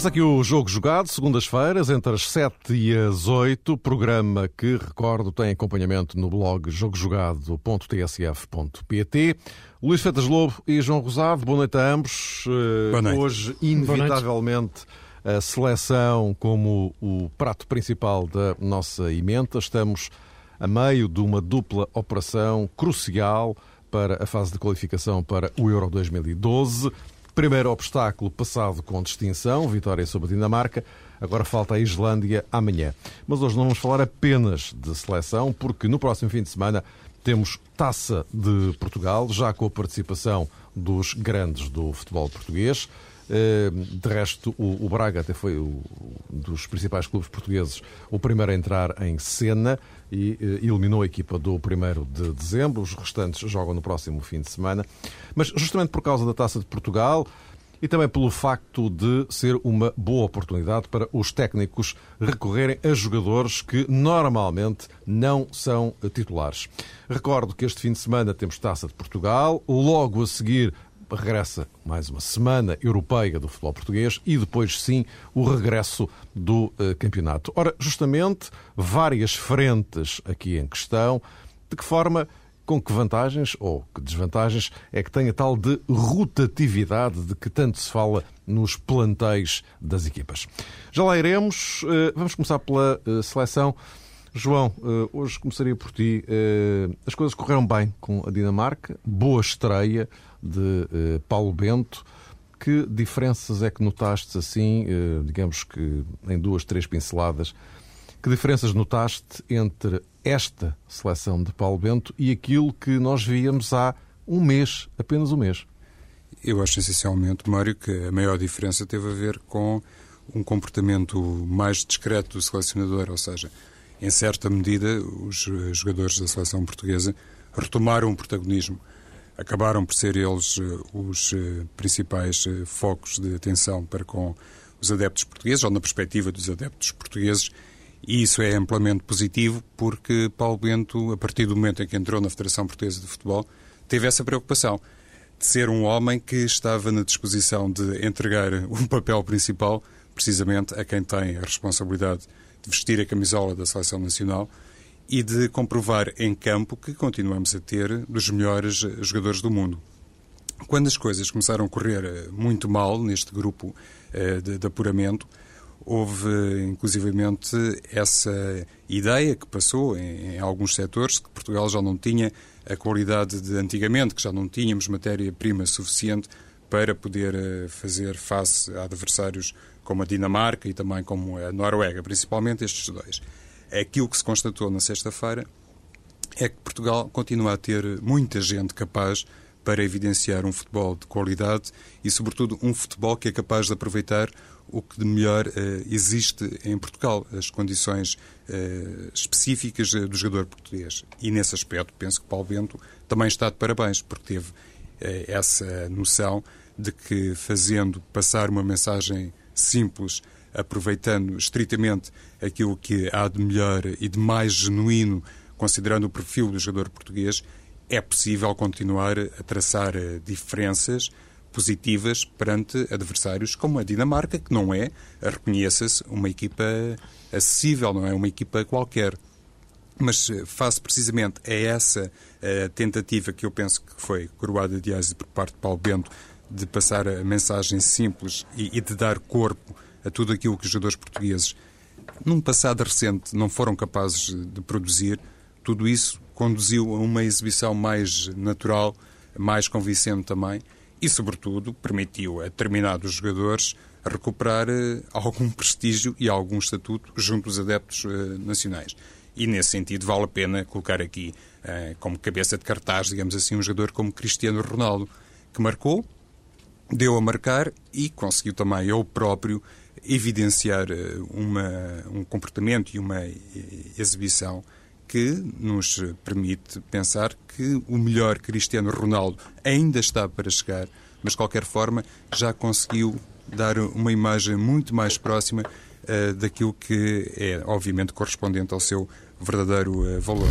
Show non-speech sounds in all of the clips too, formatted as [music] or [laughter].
Começa aqui o Jogo Jogado, segundas-feiras, entre as 7 e as 8, programa que, recordo, tem acompanhamento no blog jogojogado.tsf.pt. Luís Fetas Lobo e João Rosado, boa noite a ambos. Boa noite. Hoje, inevitavelmente, a seleção como o prato principal da nossa emenda. Estamos a meio de uma dupla operação crucial para a fase de qualificação para o Euro 2012. Primeiro obstáculo passado com distinção, vitória sobre a Dinamarca. Agora falta a Islândia amanhã. Mas hoje não vamos falar apenas de seleção, porque no próximo fim de semana temos Taça de Portugal, já com a participação dos grandes do futebol português. Eh, de resto, o Braga até foi um dos principais clubes portugueses o primeiro a entrar em cena e eh, eliminou a equipa do 1 de dezembro. Os restantes jogam no próximo fim de semana. Mas justamente por causa da Taça de Portugal e também pelo facto de ser uma boa oportunidade para os técnicos recorrerem a jogadores que normalmente não são titulares. Recordo que este fim de semana temos Taça de Portugal, logo a seguir regressa mais uma semana europeia do futebol português e depois sim o regresso do uh, campeonato. Ora, justamente várias frentes aqui em questão. De que forma, com que vantagens ou que desvantagens é que tem a tal de rotatividade de que tanto se fala nos plantéis das equipas? Já lá iremos. Uh, vamos começar pela uh, seleção. João, hoje começaria por ti. As coisas correram bem com a Dinamarca, boa estreia de uh, Paulo Bento. Que diferenças é que notaste assim, uh, digamos que em duas, três pinceladas, que diferenças notaste entre esta seleção de Paulo Bento e aquilo que nós víamos há um mês, apenas um mês? Eu acho essencialmente, Mário, que a maior diferença teve a ver com um comportamento mais discreto do selecionador, ou seja, em certa medida, os jogadores da seleção portuguesa retomaram o protagonismo acabaram por ser eles eh, os eh, principais eh, focos de atenção para com os adeptos portugueses, ou na perspectiva dos adeptos portugueses, e isso é amplamente positivo porque Paulo Bento, a partir do momento em que entrou na Federação Portuguesa de Futebol, teve essa preocupação de ser um homem que estava na disposição de entregar [laughs] um papel principal precisamente a quem tem a responsabilidade de vestir a camisola da Seleção Nacional e de comprovar em campo que continuamos a ter dos melhores jogadores do mundo. Quando as coisas começaram a correr eh, muito mal neste grupo eh, de, de apuramento, houve inclusivamente essa ideia que passou em, em, alguns setores que Portugal já não tinha a qualidade de antigamente, que já não tínhamos matéria-prima suficiente para poder eh, fazer face a adversários como a Dinamarca e também como a Noruega, principalmente estes dois. Aquilo que se constatou na sexta-feira é que Portugal continua a ter muita gente capaz para evidenciar um futebol de qualidade e, sobretudo, um futebol que é capaz de aproveitar o que de melhor uh, existe em Portugal, as condições uh, específicas uh, do jogador português. E, nesse aspecto, penso que Paulo Bento também está de parabéns, porque teve essa noção de que, fazendo passar uma mensagem simples aproveitando estritamente aquilo que há de melhor e de mais genuíno, considerando o perfil do jogador português, é possível continuar a traçar eh, diferenças positivas perante adversários como a Dinamarca, que não é, reconheça-se, uma equipa acessível, não é uma equipa qualquer. Mas eh, face precisamente a essa a eh, tentativa que eu penso que foi coroada de êxito por parte de Paulo Bento de passar a mensagem simples e, e de dar corpo a tudo aquilo que os jogadores portugueses, num passado recente, não foram capazes de produzir, tudo isso conduziu a uma exibição mais natural, mais convincente também e, sobretudo, permitiu a determinados jogadores recuperar eh, algum prestígio e algum estatuto junto dos adeptos eh, nacionais. E, nesse sentido, vale a pena colocar aqui eh, como cabeça de cartaz, digamos assim, um jogador como Cristiano Ronaldo, que marcou, deu a marcar e conseguiu também ele próprio evidenciar eh, uma, um comportamento e uma eh, exibição que nos permite pensar que o melhor Cristiano Ronaldo ainda está para chegar, mas de qualquer forma já conseguiu dar uma imagem muito mais próxima uh, daquilo que é, obviamente, correspondente ao seu verdadeiro uh, valor.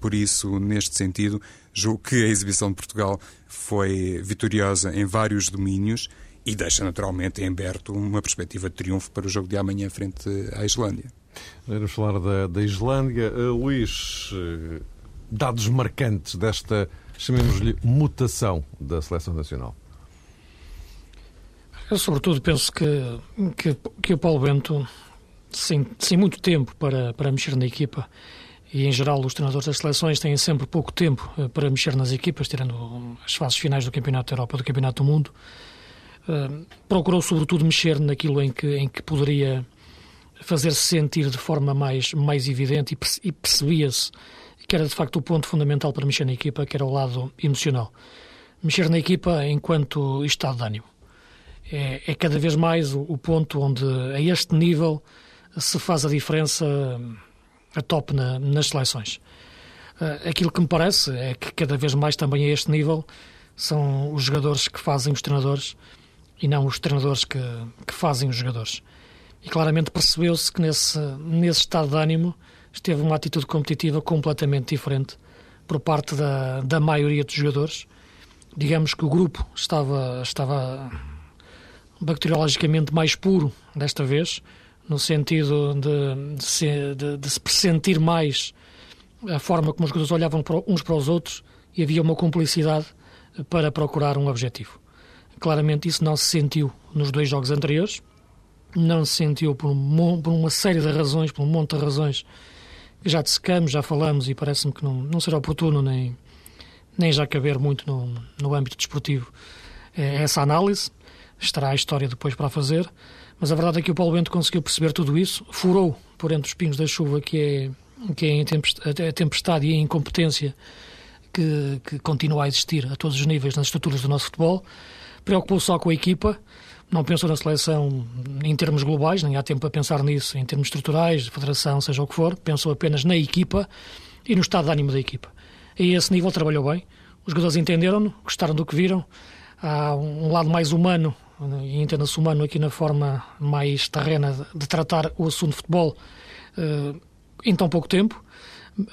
Por isso, neste sentido, julgo que a exibição de Portugal foi vitoriosa em vários domínios e deixa naturalmente em aberto uma perspectiva de triunfo para o jogo de amanhã frente à Islândia. Vamos falar da, da Islândia. Uh, Luís, uh, dados marcantes desta, chamemos-lhe, mutação da seleção nacional. Eu, sobretudo, penso que, que, que o Paulo Bento, sem, sem muito tempo para, para mexer na equipa, e em geral os treinadores das seleções têm sempre pouco tempo eh, para mexer nas equipas, tirando as fases finais do Campeonato da Europa e do Campeonato do Mundo, uh, procurou sobretudo mexer naquilo em que, em que poderia fazer-se sentir de forma mais, mais evidente e percebia-se que era de facto o ponto fundamental para mexer na equipa, que era o lado emocional. Mexer na equipa enquanto estado de ânimo é, é cada vez mais o, o, ponto onde, a este nível, se faz a diferença a top na, nas seleções. Uh, aquilo que me parece é que cada vez mais também a este nível são os jogadores que fazem os treinadores e não os treinadores que, que fazem os jogadores. E claramente percebeu-se que nesse, nesse estado de ânimo esteve uma atitude competitiva completamente diferente por parte da, da maioria dos jogadores. Digamos que o grupo estava, estava bacteriologicamente mais puro desta vez, no sentido de, de, se, de, de se pressentir mais a forma como os jogadores olhavam para, uns para os outros e havia uma cumplicidade para procurar um objetivo. Claramente isso não se sentiu nos dois jogos anteriores, não se sentiu por, um, por uma série de razões, por um monte de razões que já dissecamos, já falamos e parece-me que não, não será oportuno nem, nem já caber muito no, no âmbito desportivo é essa análise. Estará a história depois para fazer, mas a verdade é que o Paulo Bento conseguiu perceber tudo isso, furou por entre os pingos da chuva que é, que é a tempestade e a incompetência que, que continua a existir a todos os níveis nas estruturas do nosso futebol, preocupou só com a equipa, não pensou na seleção em termos globais, nem há tempo para pensar nisso, em termos estruturais, federação, seja o que for, pensou apenas na equipa e no estado de ânimo da equipa. E a esse nível trabalhou bem, os jogadores entenderam-no, gostaram do que viram, há um lado mais humano e entenda-se humano aqui na forma mais terrena de tratar o assunto de futebol eh, em tão pouco tempo.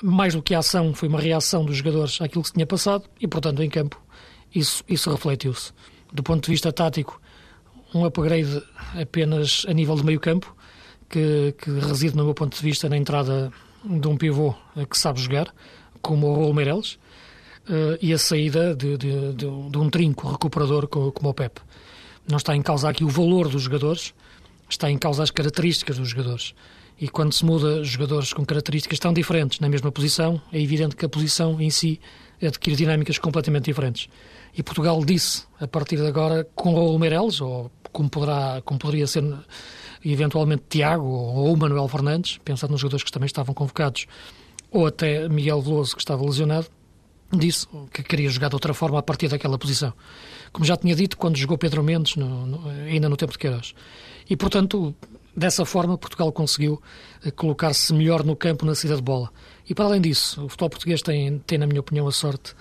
Mais do que a ação, foi uma reação dos jogadores àquilo que se tinha passado e, portanto, em campo, isso, isso refletiu-se. Do ponto de vista tático, um upgrade apenas a nível de meio campo, que, que reside, no meu ponto de vista, na entrada de um pivô que sabe jogar, como o Raul Meireles, uh, e a saída de, de, de, um trinco recuperador como o Pep. Não está em causa aqui o valor dos jogadores, está em causa as características dos jogadores. E quando se muda jogadores com características tão diferentes na mesma posição, é evidente que a posição em si adquire dinâmicas completamente diferentes. E Portugal disse, a partir de agora, com o Meireles, ou como, poderá, como poderia ser eventualmente Tiago ou Manuel Fernandes, pensando nos jogadores que também estavam convocados, ou até Miguel Veloso, que estava lesionado, disse que queria jogar de outra forma a partir daquela posição. Como já tinha dito quando jogou Pedro Mendes, no, no, ainda no tempo de Queiroz. E, portanto, dessa forma, Portugal conseguiu eh, colocar-se melhor no campo na saída de bola. E, para além disso, o futebol português tem, tem, na minha opinião, a sorte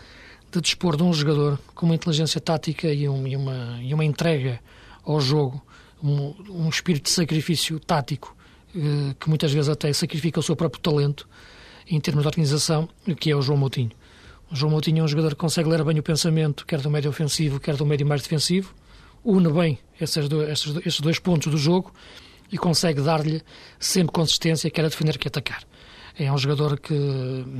de dispor de um jogador com uma inteligência tática e, um, e, uma, e uma entrega ao jogo, um, um espírito de sacrifício tático, eh, que muitas vezes até sacrifica o seu próprio talento em termos de organização, que é o João Moutinho. O João Moutinho é um jogador que consegue ler bem o pensamento, quer do médio ofensivo, quer do médio mais defensivo, une bem esses dois, esses dois pontos do jogo e consegue dar-lhe sempre consistência, quer a defender, quer atacar. É um jogador que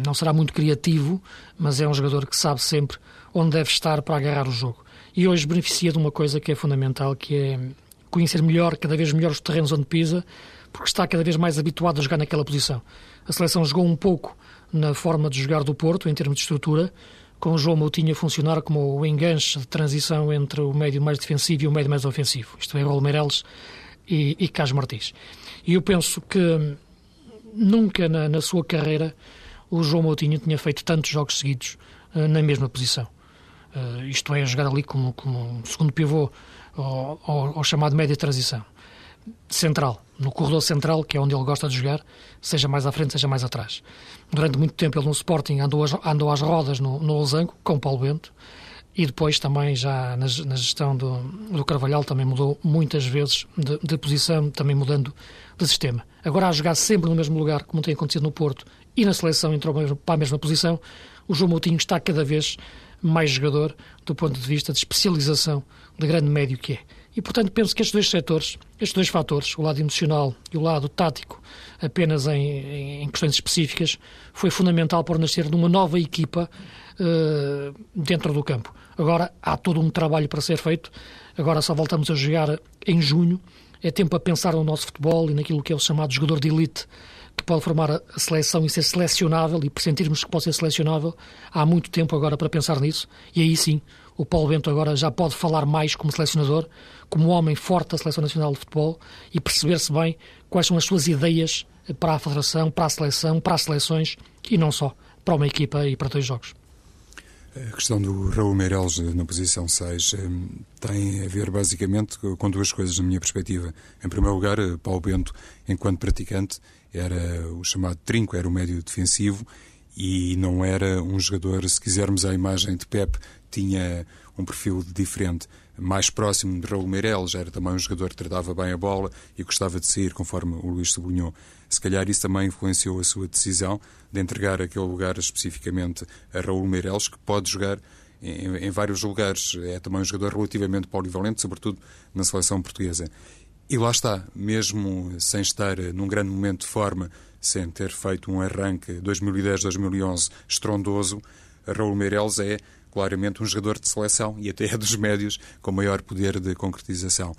não será muito criativo, mas é um jogador que sabe sempre onde deve estar para agarrar o jogo. E hoje beneficia de uma coisa que é fundamental, que é conhecer melhor, cada vez melhor os terrenos onde pisa, porque está cada vez mais habituado a jogar naquela posição. A seleção jogou um pouco na forma de jogar do Porto, em termos de estrutura, com o João Moutinho a funcionar como o enganche de transição entre o médio mais defensivo e o médio mais ofensivo. Isto é, Raul Meireles e, e Martins. E eu penso que nunca na, na, sua carreira o João Moutinho tinha feito tantos jogos seguidos uh, na mesma posição. Uh, isto é, jogar ali como, como segundo pivô ou, chamado média transição central, no corredor central, que é onde ele gosta de jogar, seja mais à frente, seja mais atrás. Durante muito tempo ele no Sporting andou, andou às rodas no, no Losango, com o Paulo Bento, e depois também já na, na gestão do, do, Carvalhal também mudou muitas vezes de, de, posição, também mudando de sistema. Agora a jogar sempre no mesmo lugar, como tem acontecido no Porto, e na seleção entrou para a mesma posição, o João Moutinho está cada vez mais jogador do ponto de vista de especialização de grande médio que é E, portanto, penso que estes dois setores, estes dois fatores, o lado emocional e o lado tático, apenas em, em questões específicas, foi fundamental para nascer numa nova equipa uh, dentro do campo. Agora há todo um trabalho para ser feito, agora só voltamos a jogar em junho, é tempo a pensar no nosso futebol e naquilo que é o chamado jogador de elite, que pode formar a seleção e ser selecionável e pressentirmos que pode ser selecionável. Há muito tempo agora para pensar nisso e aí sim o Paulo Bento agora já pode falar mais como selecionador, como homem forte da Seleção Nacional de Futebol e perceber-se bem quais são as suas ideias para a Federação, para a seleção, para as seleções e não só, para uma equipa e para dois jogos. A questão do Raul Meireles na posição 6 eh, tem a ver basicamente com duas coisas na minha perspectiva. Em primeiro lugar, eh, Paulo Bento, enquanto praticante, era o chamado trinco, era o médio defensivo e não era um jogador, se quisermos a imagem de Pep, tinha um perfil diferente, mais próximo de Raul Meireles, era também um jogador que tratava bem a bola e gostava de sair, conforme o Luís sublinhou. Se calhar isso também influenciou a sua decisão de entregar aquele lugar especificamente a Raul Meireles, que pode jogar em, em vários lugares. É também um jogador relativamente polivalente, sobretudo na seleção portuguesa. E lá está, mesmo sem estar num grande momento de forma, sem ter feito um arranque 2010-2011 estrondoso, Raul Meireles é claramente um jogador de seleção e até é dos médios com maior poder de concretização.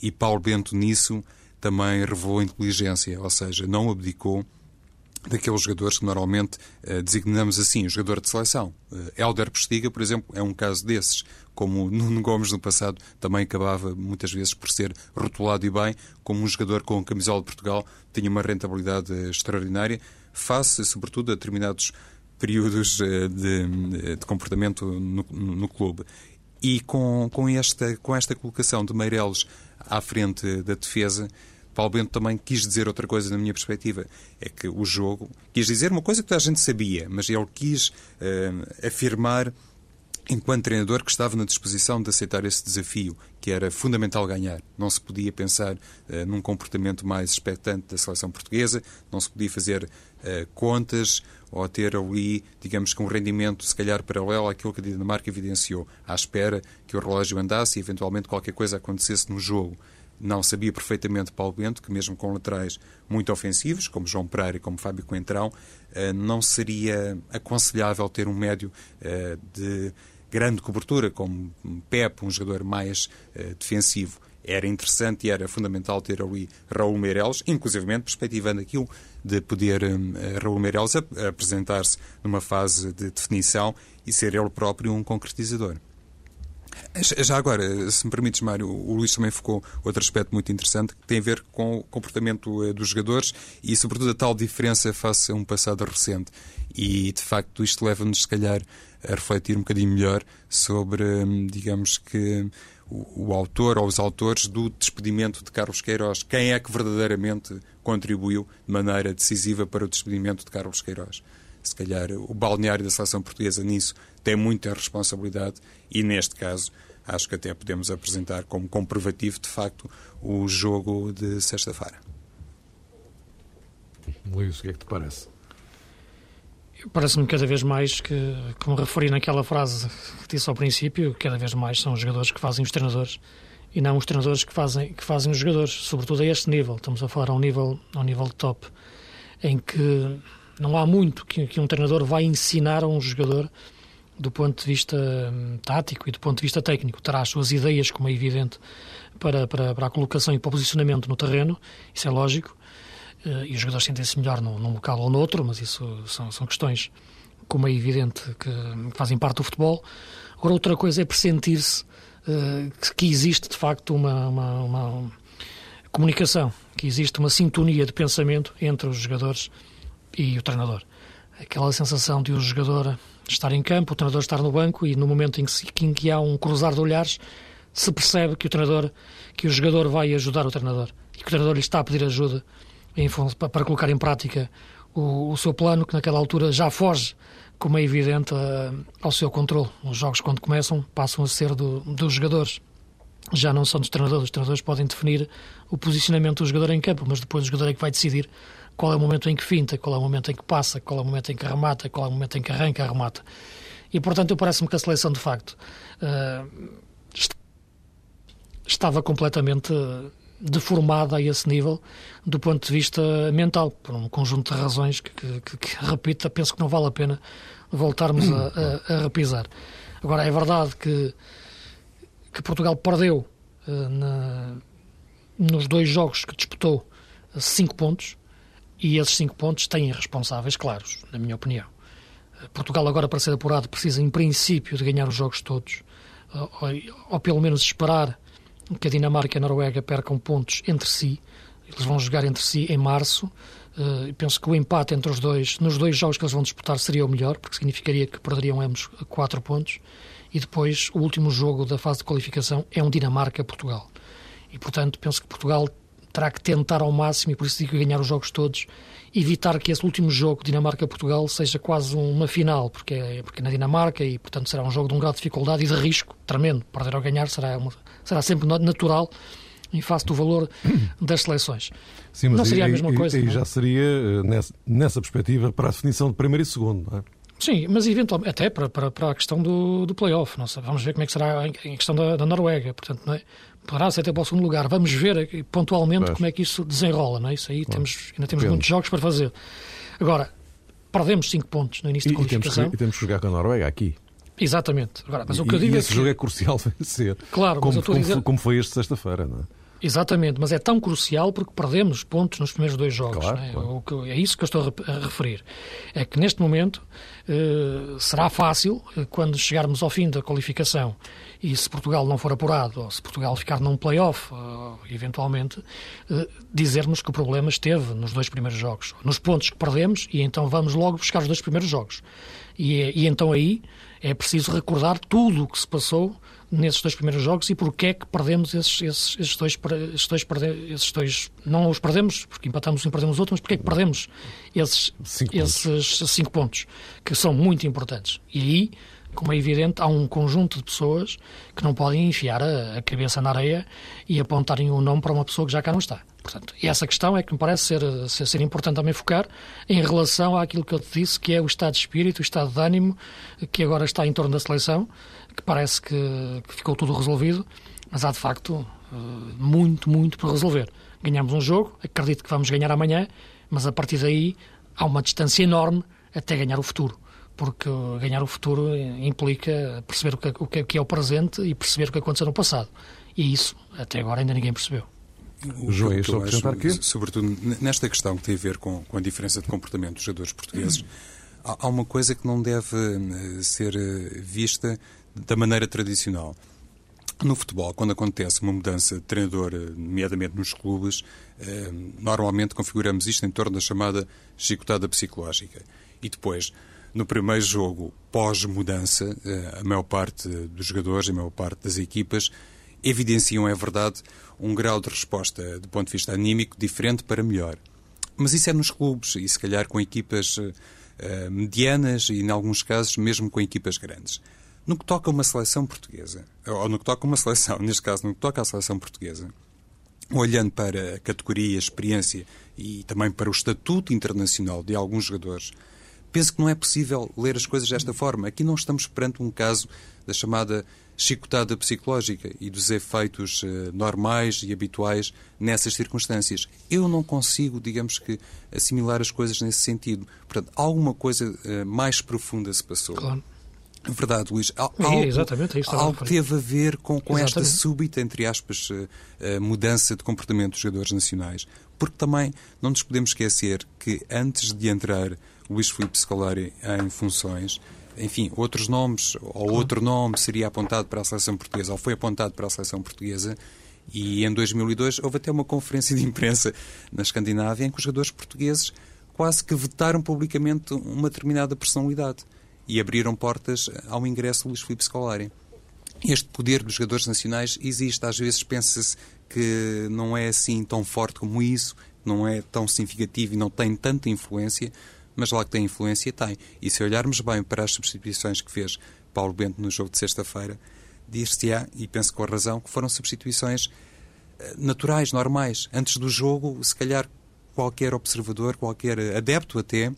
E Paulo Bento nisso também revelou inteligência, ou seja, não abdicou daqueles jogadores que normalmente uh, designamos assim, jogador de seleção. Uh, Helder Postiga, por exemplo, é um caso desses, como Nuno Gomes no passado também acabava muitas vezes por ser rotulado e bem, como um jogador com camisola de Portugal, tinha uma rentabilidade uh, extraordinária, face sobretudo a determinados períodos uh, de, de, comportamento no, no, clube. E com, com, esta, com esta colocação de Meireles à frente da defesa, Paulo Bento também quis dizer outra coisa na minha perspectiva. É que o jogo quis dizer uma coisa que toda a gente sabia, mas ele quis uh, afirmar, enquanto treinador, que estava na disposição de aceitar esse desafio, que era fundamental ganhar. Não se podia pensar uh, num comportamento mais expectante da seleção portuguesa, não se podia fazer uh, contas ou ter ali, digamos que um rendimento, se calhar, paralelo àquilo que a Dinamarca evidenciou, à espera que o relógio andasse e eventualmente qualquer coisa acontecesse no jogo não sabia perfeitamente Paulo Bento que mesmo com laterais muito ofensivos, como João Pereira e como Fábio Coentrão, eh, não seria aconselhável ter um médio eh, de grande cobertura, como Pep, um jogador mais eh, defensivo. Era interessante e era fundamental ter ali Raul Meireles, inclusivamente perspectivando aquilo de poder Raul Meireles apresentar-se numa fase de definição e ser ele próprio um concretizador. Já agora, se me permites, Mário, o Luís também focou outro aspecto muito interessante que tem a ver com o comportamento eh, dos jogadores e, sobretudo, a tal diferença face a um passado recente. E, de facto, isto leva-nos, se calhar, a refletir um bocadinho melhor sobre, hum, digamos que, o, o autor ou os autores do despedimento de Carlos Queiroz. Quem é que verdadeiramente contribuiu de maneira decisiva para o despedimento de Carlos Queiroz? se calhar o balneário da seleção portuguesa nisso tem muita responsabilidade e, neste caso, acho que até podemos apresentar como comprovativo, de facto, o jogo de sexta-feira. Luís, o que é que te parece? Parece-me cada vez mais que, como referi naquela frase que disse ao princípio, cada vez mais são os jogadores que fazem os treinadores e não os treinadores que fazem, que fazem os jogadores, sobretudo a este nível. Estamos a falar a um nível, a um nível top, em que não há muito que, que um treinador vai ensinar a um jogador do ponto de vista hum, tático e do ponto de vista técnico. Terá as suas ideias, como é evidente, para, para, para a colocação e para o posicionamento no terreno, isso é lógico, e os jogadores sentem-se melhor num, num, local ou noutro, mas isso são, são questões, como é evidente, que fazem parte do futebol. Agora, outra coisa é pressentir-se uh, que, que, existe, de facto, uma, uma, uma comunicação, que existe uma sintonia de pensamento entre os jogadores e o treinador. Aquela sensação de o jogador estar em campo, o treinador estar no banco e no momento em que, em que há um cruzar de olhares, se percebe que o treinador, que o jogador vai ajudar o treinador e que o treinador lhe está a pedir ajuda em, para colocar em prática o, o, seu plano, que naquela altura já foge, como é evidente, ao seu controle. Os jogos, quando começam, passam a ser do, dos jogadores. Já não são dos treinadores. Os treinadores podem definir o posicionamento do jogador em campo, mas depois o jogador é que vai decidir qual é o momento em que finta, qual é o momento em que passa, qual é o momento em que remata, qual é o momento em que arranca, remata. E, portanto, eu parece-me que a seleção, de facto, uh, estava completamente deformada a esse nível do ponto de vista mental, por um conjunto de razões que, que, que repita, penso que não vale a pena voltarmos a, a, a repisar. Agora, é verdade que, que Portugal perdeu uh, na, nos dois jogos que disputou cinco pontos e esses cinco pontos têm responsáveis claros, na minha opinião. Uh, Portugal agora para ser apurado precisa em princípio de ganhar os jogos todos uh, ou, ou pelo menos esperar que a Dinamarca e a Noruega percam pontos entre si. Eles vão jogar entre si em março. Uh, penso que o empate entre os dois, nos dois jogos que eles vão disputar, seria o melhor, porque significaria que perderiam ambos quatro pontos. E depois, o último jogo da fase de qualificação é um Dinamarca-Portugal. E, portanto, penso que Portugal terá que tentar ao máximo, e por isso digo ganhar os jogos todos, evitar que esse último jogo, Dinamarca-Portugal, seja quase uma final, porque é, porque é na Dinamarca e, portanto, será um jogo de um grau de dificuldade e de risco tremendo. Perder ou ganhar será, uma, será sempre natural em face do valor [clears throat] das seleções. Sim, mas não seria a mesma coisa. E já seria, eh, nessa, nessa perspectiva, para a definição de primeiro e segundo, não é? Sim, mas eventualmente, até para, para, para a questão do, do play-off. Vamos ver como é que será em questão da, da Noruega. Portanto, não é? poderá ser até para o segundo lugar. Vamos ver pontualmente Mas... como é que isso desenrola. Não é? Isso aí temos, ainda temos muitos jogos para fazer. Agora, perdemos 5 pontos no início e, da qualificação. E temos, que, e temos que jogar com a Noruega aqui. Exatamente. Agora, mas e, o que eu digo e é esse que... jogo é crucial [laughs] vencer. Claro, como, como, dizer... como foi este sexta-feira, não é? Exatamente, mas é tão crucial porque perdemos pontos nos primeiros dois jogos. Claro, é? claro. é? isso que eu estou a referir. É que neste momento eh, será fácil, eh, quando chegarmos ao fim da qualificação e se Portugal não for apurado, ou se Portugal ficar num play-off, eventualmente, eh, dizermos que o problema esteve nos dois primeiros jogos, nos pontos que perdemos, e então vamos logo buscar os dois primeiros jogos. E, e então aí é preciso recordar tudo o que se passou nesses dois primeiros jogos e porque é que perdemos esses, esses, esses, dois, esses, dois, esses dois. Não os perdemos, porque empatamos um e perdemos outro, mas porque é que perdemos esses cinco, esses pontos. cinco pontos, que são muito importantes. E aí, como é evidente, há um conjunto de pessoas que não podem enfiar a, a cabeça na areia e apontarem o um nome para uma pessoa que já cá não está. Portanto, e essa questão é que me parece ser, ser, ser, importante também focar em relação àquilo que eu te disse, que é o estado de espírito, o estado de ânimo que agora está em torno da seleção que parece que, que ficou tudo resolvido, mas há de facto eh, muito, muito por resolver. Ganhamos um jogo, acredito que vamos ganhar amanhã, mas a partir daí há uma distância enorme até ganhar o futuro. Porque ganhar o futuro implica perceber o que, o que é o presente e perceber o que aconteceu no passado. E isso, até agora, ainda ninguém percebeu. O João, estou a acrescentar aqui? Sobretudo nesta questão que tem a ver com, com a diferença de comportamento dos jogadores portugueses, há uma coisa que não deve eh, ser eh, vista da maneira tradicional. No futebol, quando acontece uma mudança de treinador, eh, nomeadamente nos clubes, eh, normalmente configuramos isto em torno da chamada chicotada psicológica. E depois, no primeiro jogo pós-mudança, eh, a maior parte dos jogadores, a maior parte das equipas, evidenciam, é verdade, um grau de resposta do ponto de vista anímico diferente para melhor. Mas isso é nos clubes e, se calhar, com equipas medianas e, em alguns casos, mesmo com equipas grandes. No que toca a uma seleção portuguesa, ou no que toca a uma seleção, [laughs] neste caso, no que toca à seleção portuguesa, olhando para a categoria, a experiência e também para o estatuto internacional de alguns jogadores, penso que não é possível ler as coisas desta forma. Aqui não estamos perante um caso da chamada chicotada psicológica e dos efeitos uh, normais e habituais nessas circunstâncias. Eu não consigo, digamos que, assimilar as coisas nesse sentido. Portanto, alguma coisa uh, mais profunda se passou. Claro. Verdade, Luís. Algo, é, exatamente, é algo teve a ver com, com esta súbita, entre aspas, uh, mudança de comportamento dos jogadores nacionais. Porque também não nos podemos esquecer que antes de entrar Luís Filipe Scolari em funções, enfim, outros nomes, ou outro nome seria apontado para a seleção portuguesa, ou foi apontado para a seleção portuguesa, e em 2002 houve até uma conferência de imprensa na Escandinávia em que os jogadores portugueses quase que vetaram publicamente uma determinada personalidade e abriram portas ao ingresso de Luís Filipe Scolari. Este poder dos jogadores nacionais existe. Às vezes pensa-se que não é assim tão forte como isso, não é tão significativo e não tem tanta influência, mas lá que tem influência, tem. E se olharmos bem para as substituições que fez Paulo Bento no jogo de sexta-feira, dir-se-á, e penso com razão, que foram substituições eh, naturais, normais. Antes do jogo, se calhar qualquer observador, qualquer adepto até,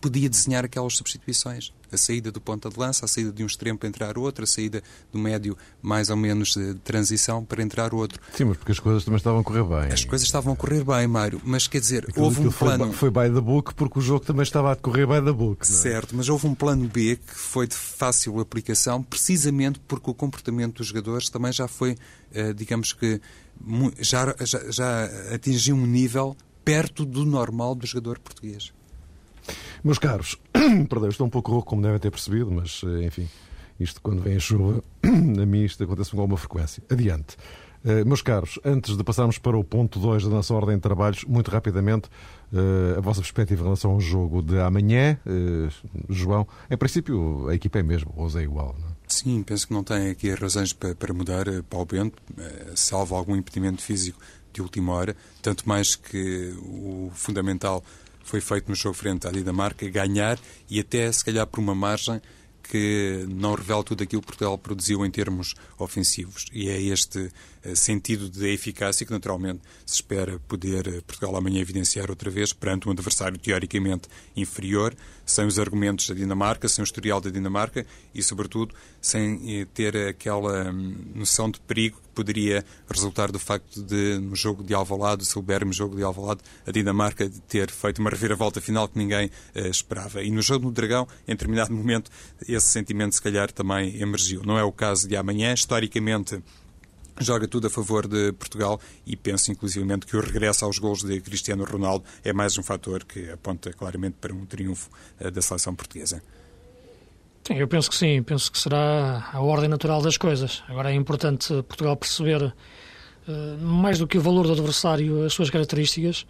podia desenhar aquelas substituições. A saída do ponta de lança, a saída de um extremo para entrar outro, a saída do médio mais ou menos de transição para entrar outro. Sim, mas porque as coisas também estavam a correr bem. As coisas estavam a correr bem, Mário, mas quer dizer, aquilo, houve um plano... Foi, foi by the book porque o jogo também estava a decorrer by the book. É? Certo, mas houve um plano B que foi de fácil aplicação precisamente porque o comportamento dos jogadores também já foi, eh, digamos que, já, já, já atingiu um nível perto do normal do jogador português. Meus caros, [clears throat] perdão, estou um pouco rouco, como devem ter percebido, mas eh, enfim, isto quando vem a chuva, [clears throat] a mim isto acontece com alguma frequência. Adiante. Uh, meus caros, antes de passarmos para o ponto 2 da nossa ordem de trabalhos, muito rapidamente, uh, a vossa perspectiva em relação ao jogo de amanhã, uh, João, em princípio a equipa é mesmo, ou é igual, não é? Sim, penso que não tem aqui razões para, para mudar para o Bento, salvo algum impedimento físico de última hora, tanto mais que o fundamental foi feito no jogo frente à Dinamarca, ganhar e até, se calhar, por uma margem que não revela tudo aquilo que Portugal produziu em termos ofensivos. E é este sentido de eficácia que, naturalmente, se espera poder eh, Portugal amanhã evidenciar outra vez perante um adversário teoricamente inferior, sem os argumentos da Dinamarca, sem o historial da Dinamarca e, sobretudo, sem eh, ter aquela hum, noção de perigo que poderia resultar do facto de, no jogo de Alvalade, o Silbermo jogo de Alvalade, a Dinamarca ter feito uma reviravolta final que ninguém uh, esperava. E no jogo do Dragão, em determinado momento, esse sentimento, se calhar, também emergiu. Não é o caso de amanhã. Historicamente, joga tudo a favor de Portugal e penso inclusivamente que o regresso aos gols de Cristiano Ronaldo é mais um fator que aponta claramente para um triunfo eh, da seleção portuguesa. Sim, eu penso que sim, penso que será a ordem natural das coisas. Agora é importante Portugal perceber, eh, mais do que o valor do adversário, as suas características.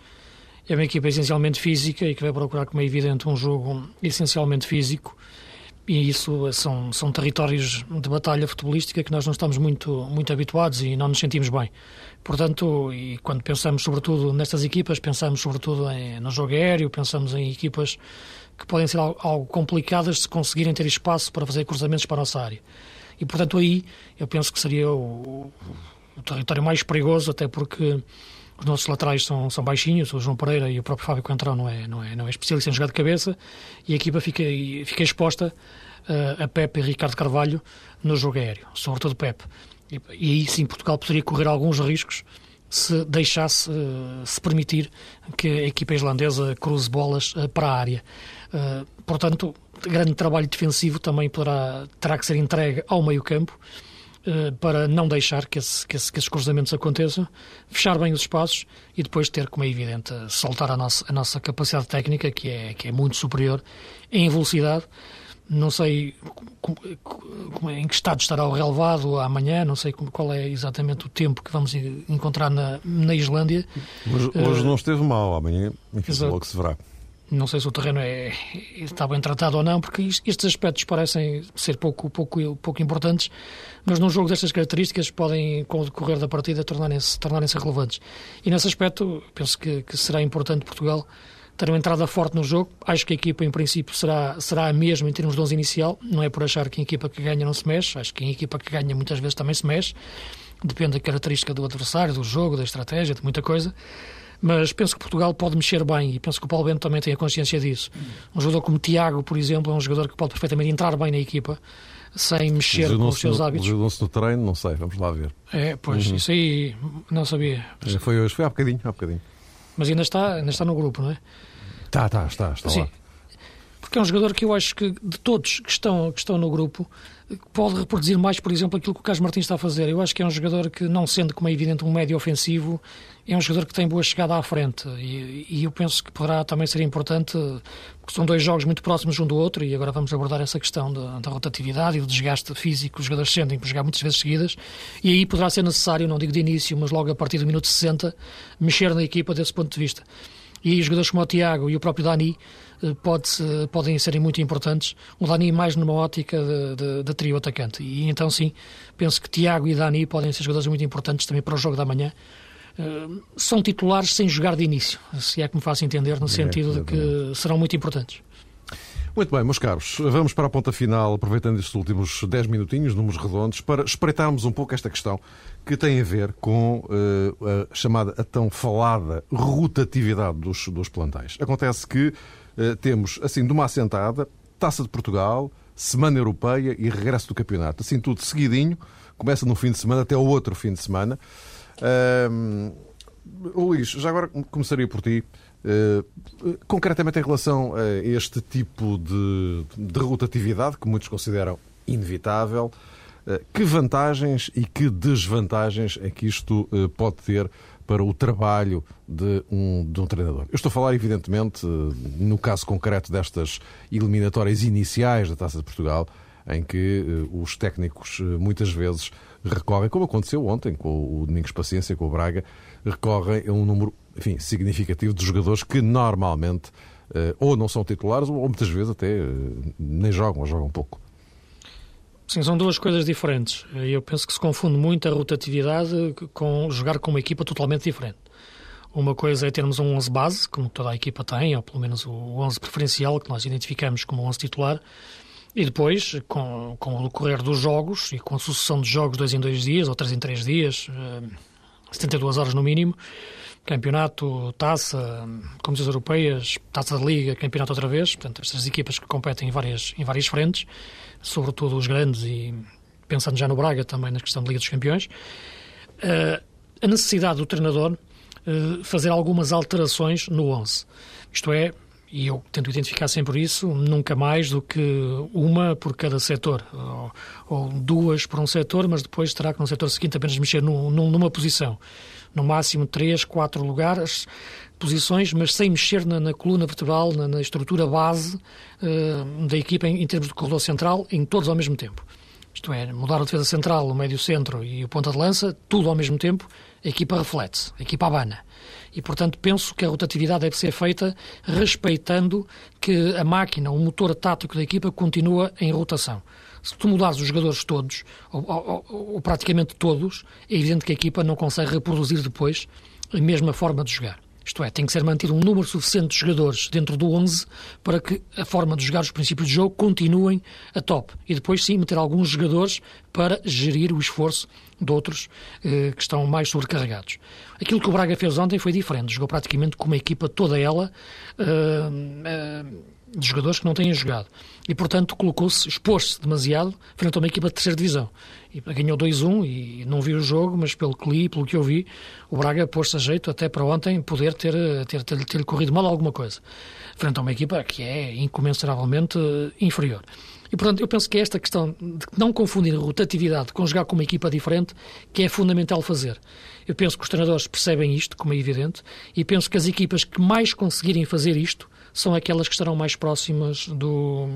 É uma equipa essencialmente física e que vai procurar, como é evidente, um jogo essencialmente físico e isso são, são territórios de batalha futebolística que nós não estamos muito, muito habituados e não nos sentimos bem. Portanto, e quando pensamos sobretudo nestas equipas, pensamos sobretudo em, no jogo aéreo, pensamos em equipas que podem ser algo, algo complicadas se conseguirem ter espaço para fazer cruzamentos para a nossa área. E, portanto, aí eu penso que seria o, o território mais perigoso, até porque os nossos laterais são, são baixinhos, o João Pereira e o próprio Fábio Coentrão não é, não é, não é especialista em jogar de cabeça e a equipa fica, fica exposta uh, a Pepe e Ricardo Carvalho no jogo aéreo, sobretudo Pepe. E, e aí sim Portugal poderia correr alguns riscos se deixasse, uh, se permitir que a equipa islandesa cruze bolas uh, para a área. portanto, grande trabalho defensivo também poderá, terá que ser entregue ao meio campo para não deixar que, esse, que, esse, que, esses cruzamentos aconteçam, fechar bem os espaços e depois ter, como é evidente, soltar a nossa, a nossa capacidade técnica, que é, que é muito superior em velocidade. Não sei em que estado estará o relevado amanhã, não sei qual é exatamente o tempo que vamos encontrar na, na Islândia. Hoje, hoje uh, não esteve mal, amanhã, enfim, logo se verá. Não sei se o terreno é, está bem tratado ou não, porque estes aspectos parecem ser pouco, pouco, pouco importantes, mas num jogo destas características podem, com o decorrer da partida, tornarem-se tornarem relevantes. E nesse aspecto, penso que, que, será importante Portugal ter uma entrada forte no jogo. Acho que a equipa, em princípio, será, será a mesma em termos de 11 inicial. Não é por achar que a equipa que ganha não se mexe. Acho que a equipa que ganha muitas vezes também se mexe. Depende da característica do adversário, do jogo, da estratégia, de muita coisa mas penso que Portugal pode mexer bem e penso que o Paulo Bento também tem a consciência disso. Um jogador como Tiago, por exemplo, é um jogador que pode perfeitamente entrar bem na equipa sem mexer com os seus hábitos. Jogou-se no treino, não sei, vamos lá ver. É, pois, uhum. isso aí não sabia. É, foi hoje, foi há bocadinho, há bocadinho. Mas ainda está, ainda está no grupo, não é? Está, está, está, está Sim. lá. Porque é um jogador que eu acho que de todos que estão, que estão no grupo pode reproduzir mais, por exemplo, aquilo que o Carlos Martins está a fazer. Eu acho que é um jogador que, não sendo como é evidente um médio ofensivo, é um jogador que tem boa chegada à frente e, e, eu penso que poderá também ser importante, porque são dois jogos muito próximos um do outro e agora vamos abordar essa questão da, da rotatividade e do desgaste físico os jogadores sentem por jogar muitas vezes seguidas e aí poderá ser necessário, não digo de início, mas logo a partir do minuto 60, mexer na equipa desse ponto de vista. E jogadores como o Tiago e o próprio Dani eh, pode, podem ser muito importantes. O Dani mais numa ótica de, de, de, trio atacante. E então, sim, penso que Tiago e Dani podem ser jogadores muito importantes também para o jogo da manhã. Uh, são titulares sem jogar de início, se é que me faço entender, no é, sentido de que serão muito importantes. Muito bem, meus caros, vamos para a ponta final, aproveitando estes últimos 10 minutinhos, números redondos, para espreitarmos um pouco esta questão que tem a ver com uh, a chamada, a tão falada rotatividade dos, dos plantéis. Acontece que temos, assim, de uma assentada, Taça de Portugal, Semana Europeia e regresso do campeonato. Assim tudo seguidinho, começa no fim de semana até o outro fim de semana. Uh, Luís, já agora começaria por ti. Uh, concretamente em relação a este tipo de, de rotatividade, que muitos consideram inevitável, que vantagens e que desvantagens é que isto pode ter para o trabalho de um, de um treinador. Eu estou a falar, evidentemente, no caso concreto destas eliminatórias iniciais da Taça de Portugal, em que uh, os técnicos uh, muitas vezes recorrem, como aconteceu ontem com o Domingos Paciência, com o Braga, recorrem a um número enfim, significativo de jogadores que normalmente uh, ou não são titulares ou muitas vezes até nem jogam ou jogam pouco. Sim, são duas coisas diferentes. Eu penso que se confunde muito a rotatividade com jogar com uma equipa totalmente diferente. Uma coisa é termos um 11 base, como toda a equipa tem, ou pelo menos o 11 preferencial que nós identificamos como 11 titular, e depois, com, com o decorrer dos jogos e com a sucessão de jogos dois em dois dias ou três em três dias, 72 eh, horas no mínimo, campeonato, taça, competições europeias, taça da liga, campeonato outra vez, portanto, estas equipas que competem em várias, em várias frentes, sobretudo os grandes e pensando já no Braga também na questão da Liga dos Campeões, uh, a necessidade do treinador uh, fazer algumas alterações no 11. Isto é, e eu tento identificar sempre isso, nunca mais do que uma por cada setor, ou, ou duas por um setor, mas depois terá que no setor seguinte apenas mexer num, numa posição. No máximo três, quatro lugares, posições, mas sem mexer na, na coluna vertebral, na, na estrutura base uh, da equipa em, em, termos de corredor central, em todos ao mesmo tempo. Isto é, mudar a defesa central, o médio-centro e o ponta de lança, tudo ao mesmo tempo, a equipa reflete, a equipa abana. E, portanto, penso que a rotatividade deve ser feita respeitando que a máquina, o motor tático da equipa continua em rotação. Se tu mudares os jogadores todos, ou, ou, ou praticamente todos, é evidente que a equipa não consegue reproduzir depois a mesma forma de jogar. Isto é, tem que ser mantido um número suficiente de jogadores dentro do 11 para que a forma de jogar os princípios de jogo continuem a top. E depois, sim, meter alguns jogadores para gerir o esforço de outros eh, que estão mais sobrecarregados. Aquilo que o Braga fez ontem foi diferente. Jogou praticamente com uma equipa toda ela. Eh, eh, de jogadores que não têm jogado. E, portanto, colocou-se, expôs-se demasiado frente a uma equipa de terceira divisão. E ganhou 2-1 e não vi o jogo, mas pelo que li, pelo que eu vi, o Braga pôs-se a jeito até para ontem poder ter, ter, ter, ter corrido mal alguma coisa. Frente a uma equipa que é incomensuravelmente inferior. E, portanto, eu penso que é esta questão de não confundir rotatividade com jogar com uma equipa diferente que é fundamental fazer. Eu penso que os treinadores percebem isto, como é evidente, e penso que as equipas que mais conseguirem fazer isto são aquelas que estarão mais próximas do,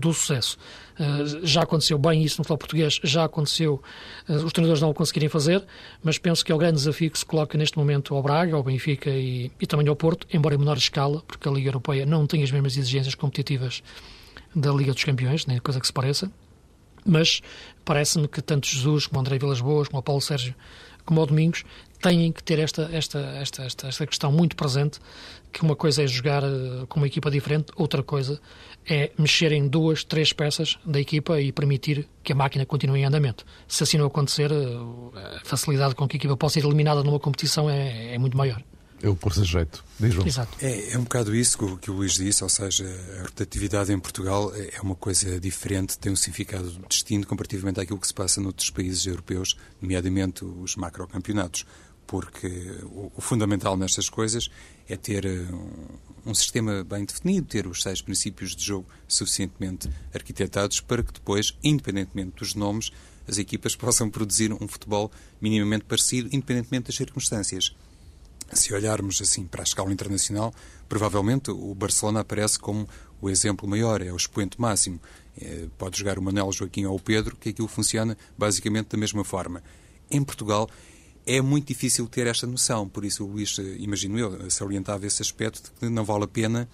do sucesso. Uh, já aconteceu bem isso no futebol português, já aconteceu uh, os treinadores não o conseguirem fazer, mas penso que é o grande desafio que se coloca neste momento ao Braga, ao Benfica e, e também ao Porto, embora em menor escala, porque a Liga Europeia não tem as mesmas exigências competitivas da Liga dos Campeões, nem coisa que se pareça, mas parece-me que tanto Jesus como André Vilas Boas, como Paulo Sérgio, como o Domingos, têm que ter esta, esta, esta, esta, esta questão muito presente, que uma coisa é jogar eh, com uma equipa diferente, outra coisa é mexer em duas, três peças da equipa e permitir que a máquina continue em andamento. Se assim não acontecer, eh, a facilidade com que a equipa possa ser eliminada numa competição é, é muito maior. Eu pôr-se jeito. Diz João. Exato. É, é um bocado isso que, que o Luís disse, ou seja, a rotatividade em Portugal é, é uma coisa diferente, tem um significado distinto comparativamente àquilo que se passa noutros países europeus, nomeadamente os macrocampeonatos, porque o, o fundamental nestas coisas é ter eh, um, sistema bem definido, ter os seis princípios de jogo suficientemente arquitetados para que depois, independentemente dos nomes, as equipas [laughs] possam produzir um futebol minimamente parecido, independentemente das circunstâncias se olharmos assim para a escala internacional, provavelmente o Barcelona aparece como o exemplo maior, é o expoente máximo. É, pode jogar o Manuel Joaquim ou o Pedro, que aquilo funciona basicamente da mesma forma. Em Portugal é muito difícil ter esta noção, por isso o Luís, eh, imagino eu, salientava esse aspecto de que não vale a pena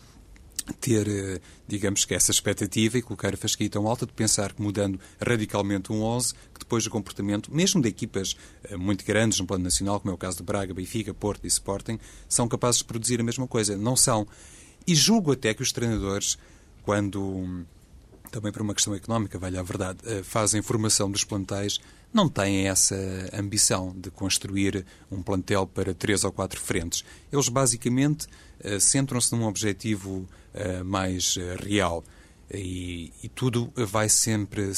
ter, eh, digamos que essa expectativa e colocar a fasquia tão alta de pensar que mudando radicalmente um 11, que depois o comportamento, mesmo de equipas eh, muito grandes no plano nacional, como é o caso de Braga, Benfica, Porto e Sporting, são capazes de produzir a mesma coisa. Não são. E julgo até que os treinadores, quando, também por uma questão económica, vale a verdade, eh, fazem formação dos plantéis, não têm essa ambição de construir um plantel para três ou quatro frentes. Eles basicamente centram-se num objetivo uh, mais real. E, e tudo vai sempre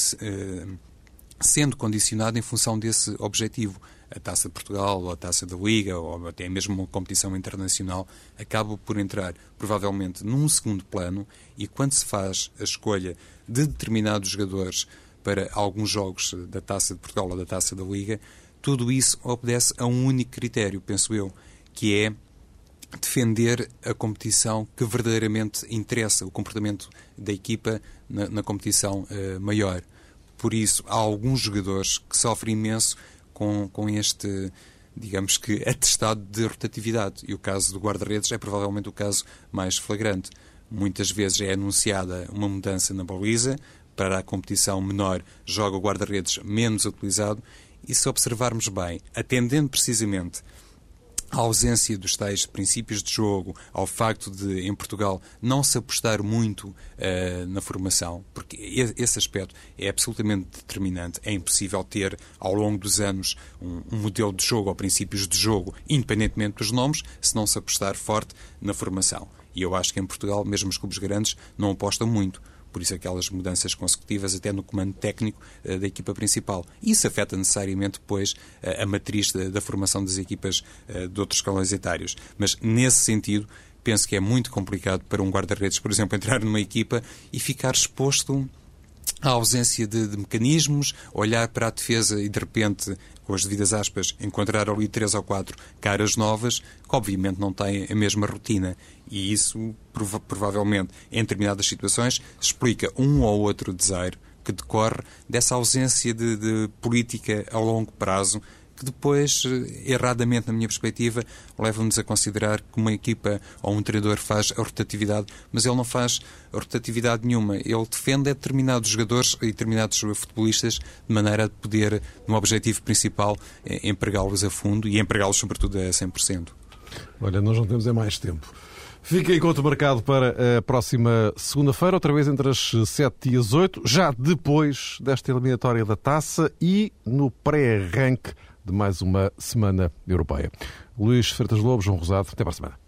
sendo condicionado em função desse objetivo. A Taça de Portugal, ou a Taça da Liga, ou até mesmo uma competição internacional, acaba por entrar provavelmente num segundo plano e quando se faz a escolha de determinados jogadores para alguns jogos da Taça de Portugal ou da Taça da Liga, tudo isso obedece a um único critério, penso eu, que é defender a competição que verdadeiramente interessa, o comportamento da equipa na, na competição uh, maior. Por isso, há alguns jogadores que sofrem imenso com, com este, digamos que, atestado de rotatividade. E o caso do guarda-redes é provavelmente o caso mais flagrante. Muitas vezes é anunciada uma mudança na baliza, para a competição menor joga o guarda-redes menos utilizado e se observarmos bem, atendendo precisamente à ausência dos tais princípios de jogo, ao facto de, em Portugal, não se apostar muito uh, na formação, porque esse aspecto é absolutamente determinante. É impossível ter, ao longo dos anos, um, um modelo de jogo ou princípios de jogo, independentemente dos nomes, se não se apostar forte na formação. E eu acho que em Portugal, mesmo os clubes grandes, não apostam muito por isso aquelas mudanças consecutivas até no comando técnico uh, da equipa principal. Isso afeta necessariamente depois uh, a matriz da, formação das equipas uh, de outros escalões etários. Mas nesse sentido, penso que é muito complicado para um guarda-redes, por exemplo, entrar numa equipa e ficar exposto à ausência de, de, mecanismos, olhar para a defesa e de repente, com as devidas aspas, encontrar ali três ou quatro caras novas que obviamente não têm a mesma rotina. E isso, prova provavelmente, em determinadas situações, explica um ou outro desaire que decorre dessa ausência de, de política a longo prazo que depois, erradamente na minha perspectiva, levam-nos a considerar que uma equipa ou um treinador faz a rotatividade, mas ele não faz rotatividade nenhuma. Ele defende determinados jogadores e determinados futebolistas de maneira a poder, no objetivo principal, eh, empregá-los a fundo e empregá-los, sobretudo, a 100%. Olha, nós não temos é mais tempo. Fica encontro marcado para a próxima segunda-feira, outra vez entre as 7 e as 8, já depois desta eliminatória da taça e no pré-arranque de mais uma Semana Europeia. Luís Freitas Lobo, João Rosado, até para a semana.